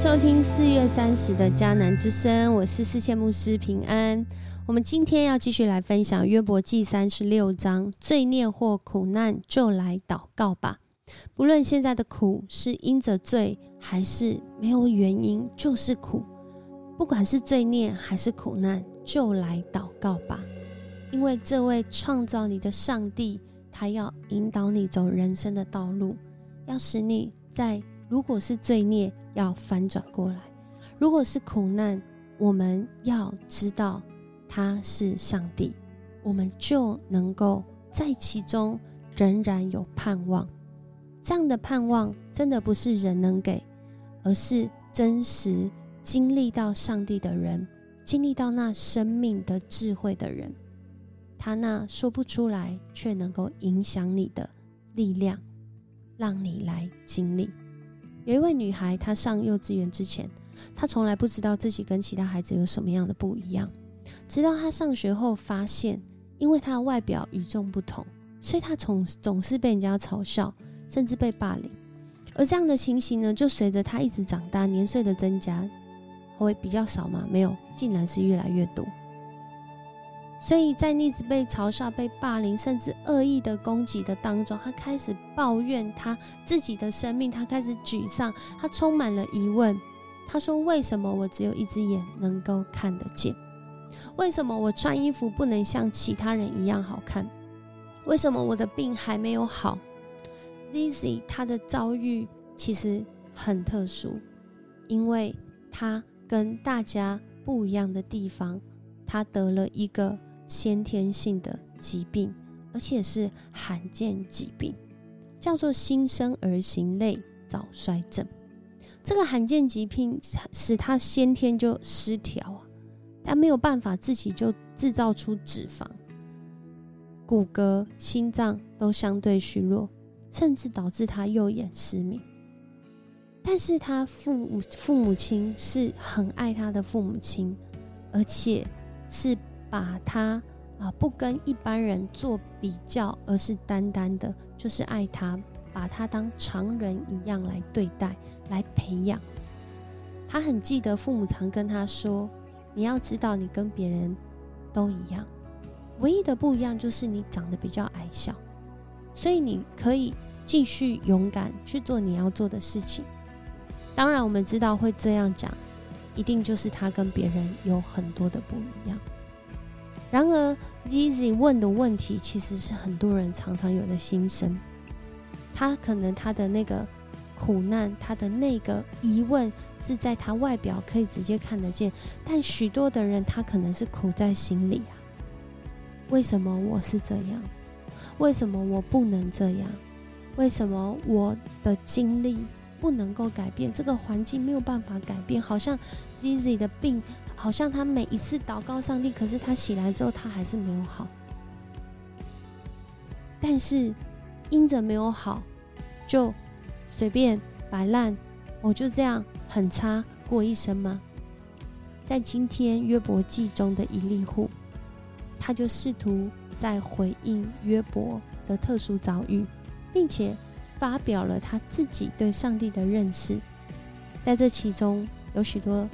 收听四月三十的迦南之声，我是世界牧师平安。我们今天要继续来分享约伯记三十六章，罪孽或苦难就来祷告吧。不论现在的苦是因着罪，还是没有原因，就是苦。不管是罪孽还是苦难，就来祷告吧。因为这位创造你的上帝，他要引导你走人生的道路，要使你在。如果是罪孽，要翻转过来；如果是苦难，我们要知道他是上帝，我们就能够在其中仍然有盼望。这样的盼望真的不是人能给，而是真实经历到上帝的人，经历到那生命的智慧的人，他那说不出来却能够影响你的力量，让你来经历。有一位女孩，她上幼稚园之前，她从来不知道自己跟其他孩子有什么样的不一样。直到她上学后，发现因为她的外表与众不同，所以她总总是被人家嘲笑，甚至被霸凌。而这样的情形呢，就随着她一直长大，年岁的增加，会比较少吗？没有，竟然是越来越多。所以在一直被嘲笑、被霸凌，甚至恶意的攻击的当中，他开始抱怨他自己的生命，他开始沮丧，他充满了疑问。他说：“为什么我只有一只眼能够看得见？为什么我穿衣服不能像其他人一样好看？为什么我的病还没有好 z i z y 他的遭遇其实很特殊，因为他跟大家不一样的地方，他得了一个。先天性的疾病，而且是罕见疾病，叫做新生儿型类早衰症。这个罕见疾病使他先天就失调啊，他没有办法自己就制造出脂肪，骨骼、心脏都相对虚弱，甚至导致他右眼失明。但是他父母父母亲是很爱他的父母亲，而且是。把他啊，不跟一般人做比较，而是单单的，就是爱他，把他当常人一样来对待，来培养。他很记得父母常跟他说：“你要知道，你跟别人都一样，唯一的不一样就是你长得比较矮小，所以你可以继续勇敢去做你要做的事情。”当然，我们知道会这样讲，一定就是他跟别人有很多的不一样。然而，Easy 问的问题其实是很多人常常有的心声。他可能他的那个苦难，他的那个疑问是在他外表可以直接看得见，但许多的人他可能是苦在心里啊。为什么我是这样？为什么我不能这样？为什么我的经历不能够改变？这个环境没有办法改变，好像 Easy 的病。好像他每一次祷告上帝，可是他起来之后，他还是没有好。但是因着没有好，就随便摆烂，我就这样很差过一生吗？在今天约伯记中的一例户，他就试图在回应约伯的特殊遭遇，并且发表了他自己对上帝的认识。在这其中有许多。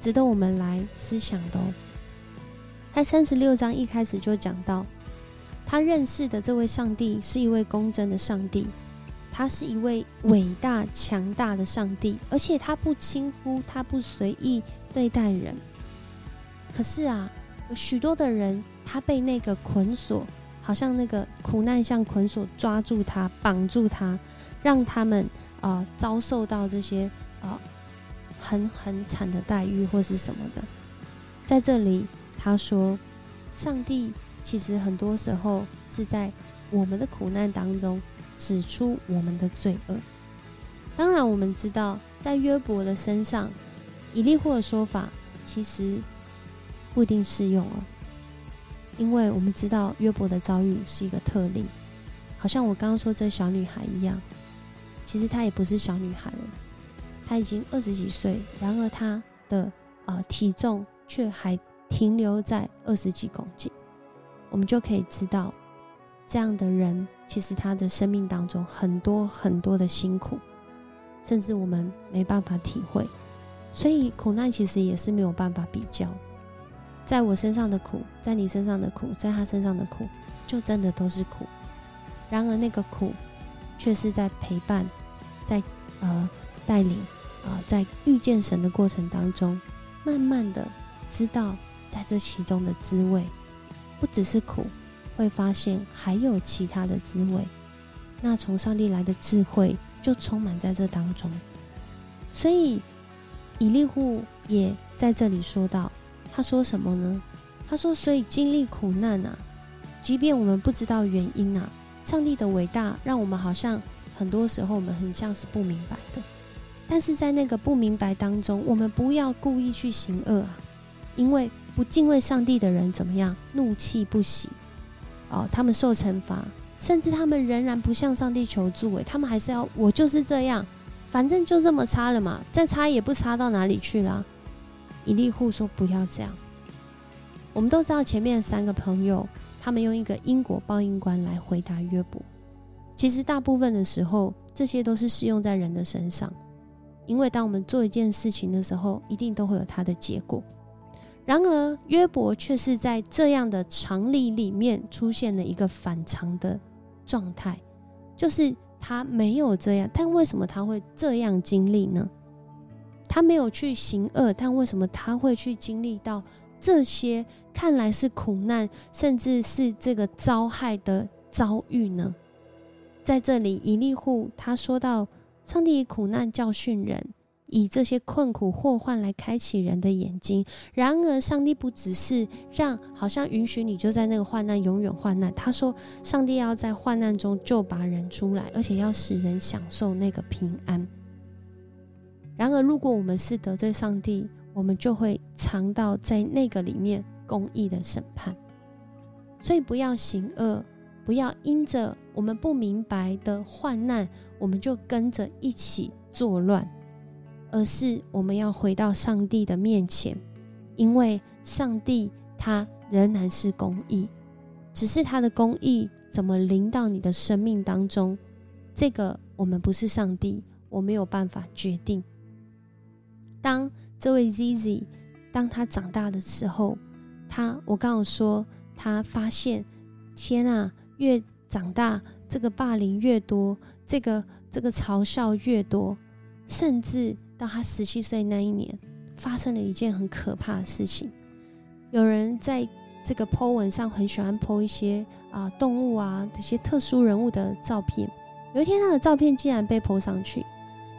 值得我们来思想的哦。他三十六章一开始就讲到，他认识的这位上帝是一位公正的上帝，他是一位伟大强大的上帝，而且他不轻忽，他不随意对待人。可是啊，有许多的人，他被那个捆锁，好像那个苦难像捆锁抓住他，绑住他，让他们啊遭受到这些啊。很很惨的待遇或是什么的，在这里他说，上帝其实很多时候是在我们的苦难当中指出我们的罪恶。当然，我们知道在约伯的身上，以利户的说法其实不一定适用哦，因为我们知道约伯的遭遇是一个特例，好像我刚刚说这小女孩一样，其实她也不是小女孩了。她已经二十几岁，然而她的呃体重却还停留在二十几公斤，我们就可以知道，这样的人其实他的生命当中很多很多的辛苦，甚至我们没办法体会。所以苦难其实也是没有办法比较，在我身上的苦，在你身上的苦，在他身上的苦，就真的都是苦。然而那个苦，却是在陪伴，在呃带领啊，在遇见神的过程当中，慢慢的知道在这其中的滋味，不只是苦，会发现还有其他的滋味。那从上帝来的智慧就充满在这当中，所以。以利户也在这里说到，他说什么呢？他说：“所以经历苦难啊，即便我们不知道原因啊，上帝的伟大让我们好像很多时候我们很像是不明白的。但是在那个不明白当中，我们不要故意去行恶啊，因为不敬畏上帝的人怎么样？怒气不息哦，他们受惩罚，甚至他们仍然不向上帝求助，诶，他们还是要我就是这样。”反正就这么差了嘛，再差也不差到哪里去啦。以利户说：“不要这样。”我们都知道前面三个朋友，他们用一个因果报应观来回答约伯。其实大部分的时候，这些都是适用在人的身上，因为当我们做一件事情的时候，一定都会有它的结果。然而约伯却是在这样的常理里面出现了一个反常的状态，就是。他没有这样，但为什么他会这样经历呢？他没有去行恶，但为什么他会去经历到这些看来是苦难，甚至是这个遭害的遭遇呢？在这里，以利户他说到：“上帝以苦难教训人。”以这些困苦祸患来开启人的眼睛。然而，上帝不只是让，好像允许你就在那个患难永远患难。他说，上帝要在患难中就把人出来，而且要使人享受那个平安。然而，如果我们是得罪上帝，我们就会尝到在那个里面公义的审判。所以，不要行恶，不要因着我们不明白的患难，我们就跟着一起作乱。而是我们要回到上帝的面前，因为上帝他仍然是公义，只是他的公义怎么临到你的生命当中，这个我们不是上帝，我没有办法决定。当这位 Zizi 当他长大的时候，他我刚刚说他发现，天啊，越长大这个霸凌越多，这个这个嘲笑越多，甚至。到他十七岁那一年，发生了一件很可怕的事情。有人在这个 Po 文上很喜欢 Po 一些啊动物啊这些特殊人物的照片。有一天，他的照片竟然被 Po 上去，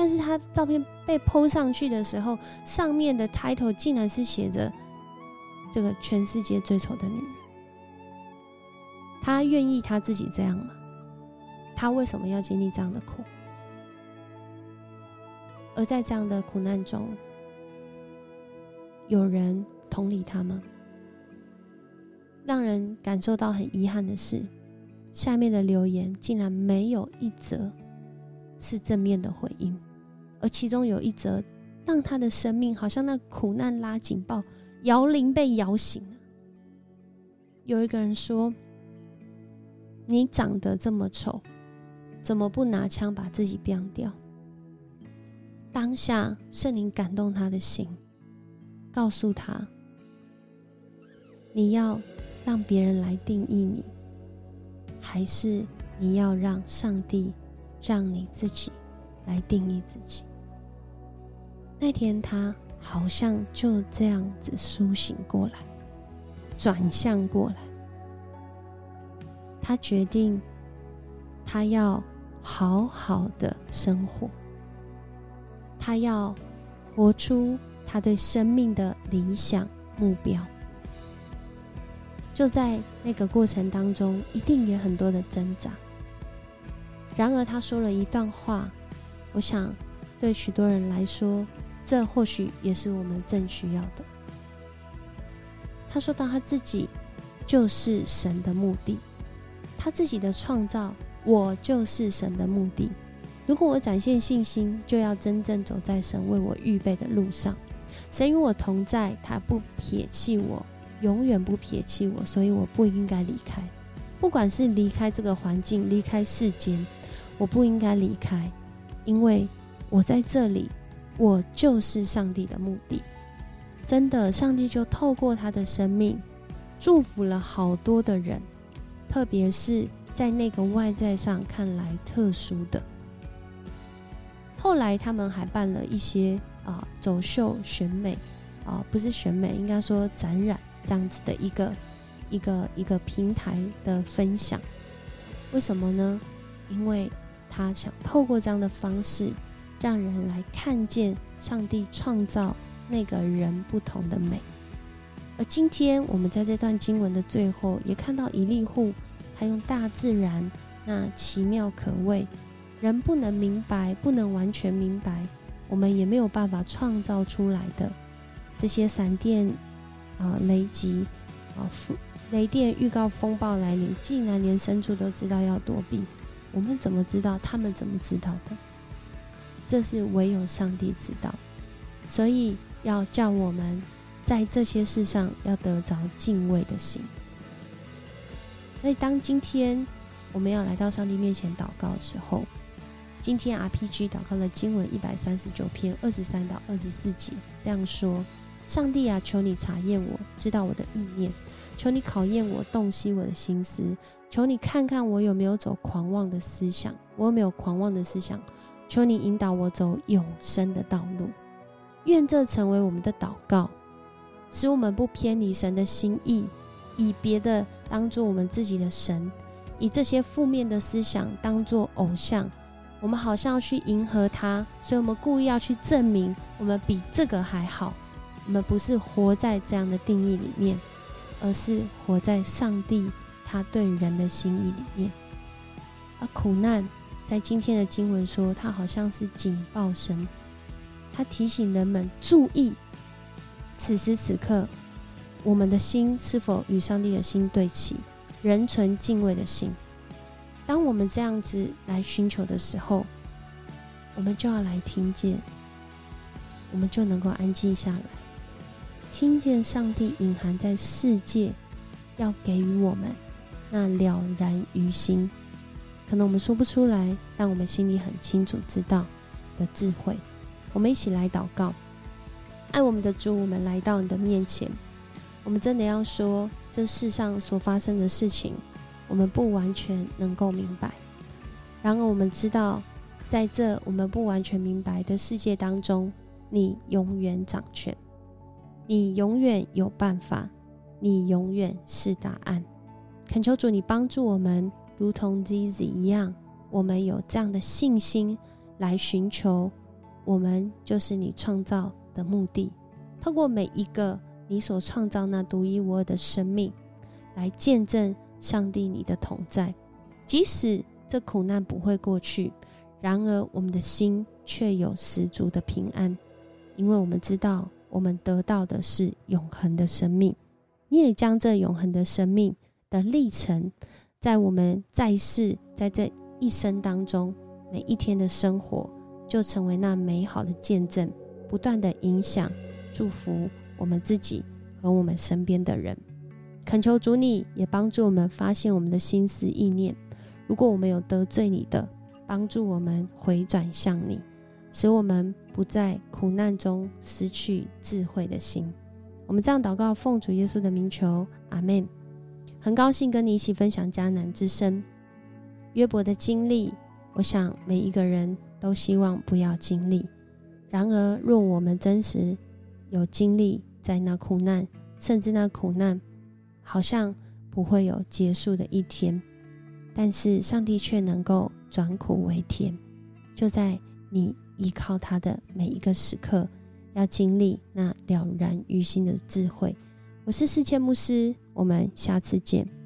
但是他照片被 Po 上去的时候，上面的 title 竟然是写着“这个全世界最丑的女人”。他愿意他自己这样吗？他为什么要经历这样的苦？而在这样的苦难中，有人同理他吗？让人感受到很遗憾的是，下面的留言竟然没有一则是正面的回应，而其中有一则让他的生命好像那苦难拉警报，摇铃被摇醒了。有一个人说：“你长得这么丑，怎么不拿枪把自己毙掉？”当下，圣灵感动他的心，告诉他：“你要让别人来定义你，还是你要让上帝让你自己来定义自己？”那天，他好像就这样子苏醒过来，转向过来，他决定，他要好好的生活。他要活出他对生命的理想目标，就在那个过程当中，一定也很多的挣扎。然而，他说了一段话，我想对许多人来说，这或许也是我们正需要的。他说到他自己就是神的目的，他自己的创造，我就是神的目的。如果我展现信心，就要真正走在神为我预备的路上。神与我同在，他不撇弃我，永远不撇弃我，所以我不应该离开。不管是离开这个环境，离开世间，我不应该离开，因为我在这里，我就是上帝的目的。真的，上帝就透过他的生命，祝福了好多的人，特别是在那个外在上看来特殊的。后来他们还办了一些啊走秀选美啊，不是选美，应该说展览这样子的一个一个一个平台的分享。为什么呢？因为他想透过这样的方式，让人来看见上帝创造。那个人不同的美，而今天我们在这段经文的最后，也看到以利户，他用大自然那奇妙可畏，人不能明白，不能完全明白，我们也没有办法创造出来的这些闪电啊、雷击啊、雷电预告风暴来临，竟然连牲畜都知道要躲避，我们怎么知道？他们怎么知道的？这是唯有上帝知道，所以。要叫我们在这些事上要得着敬畏的心。所以，当今天我们要来到上帝面前祷告的时候，今天 RPG 祷告的经文一百三十九篇二十三到二十四节这样说：上帝啊，求你查验我，知道我的意念；求你考验我，洞悉我的心思；求你看看我有没有走狂妄的思想，我有没有狂妄的思想；求你引导我走永生的道路。愿这成为我们的祷告，使我们不偏离神的心意，以别的当做我们自己的神，以这些负面的思想当做偶像，我们好像要去迎合他，所以我们故意要去证明我们比这个还好。我们不是活在这样的定义里面，而是活在上帝他对人的心意里面。而苦难在今天的经文说，它好像是警报声。他提醒人们注意，此时此刻，我们的心是否与上帝的心对齐，人存敬畏的心。当我们这样子来寻求的时候，我们就要来听见，我们就能够安静下来，听见上帝隐含在世界要给予我们那了然于心，可能我们说不出来，但我们心里很清楚知道的智慧。我们一起来祷告，爱我们的主，我们来到你的面前。我们真的要说，这世上所发生的事情，我们不完全能够明白。然而，我们知道，在这我们不完全明白的世界当中，你永远掌权，你永远有办法，你永远是答案。恳求主，你帮助我们，如同 Zizi 一样，我们有这样的信心来寻求。我们就是你创造的目的，透过每一个你所创造那独一无二的生命，来见证上帝你的同在。即使这苦难不会过去，然而我们的心却有十足的平安，因为我们知道我们得到的是永恒的生命。你也将这永恒的生命的历程，在我们在世在这一生当中每一天的生活。就成为那美好的见证，不断的影响、祝福我们自己和我们身边的人。恳求主，你也帮助我们发现我们的心思意念。如果我们有得罪你的，帮助我们回转向你，使我们不在苦难中失去智慧的心。我们这样祷告，奉主耶稣的名求，阿门。很高兴跟你一起分享迦南之声、约伯的经历。我想每一个人。都希望不要经历。然而，若我们真实有经历在那苦难，甚至那苦难好像不会有结束的一天，但是上帝却能够转苦为甜。就在你依靠他的每一个时刻，要经历那了然于心的智慧。我是世界牧师，我们下次见。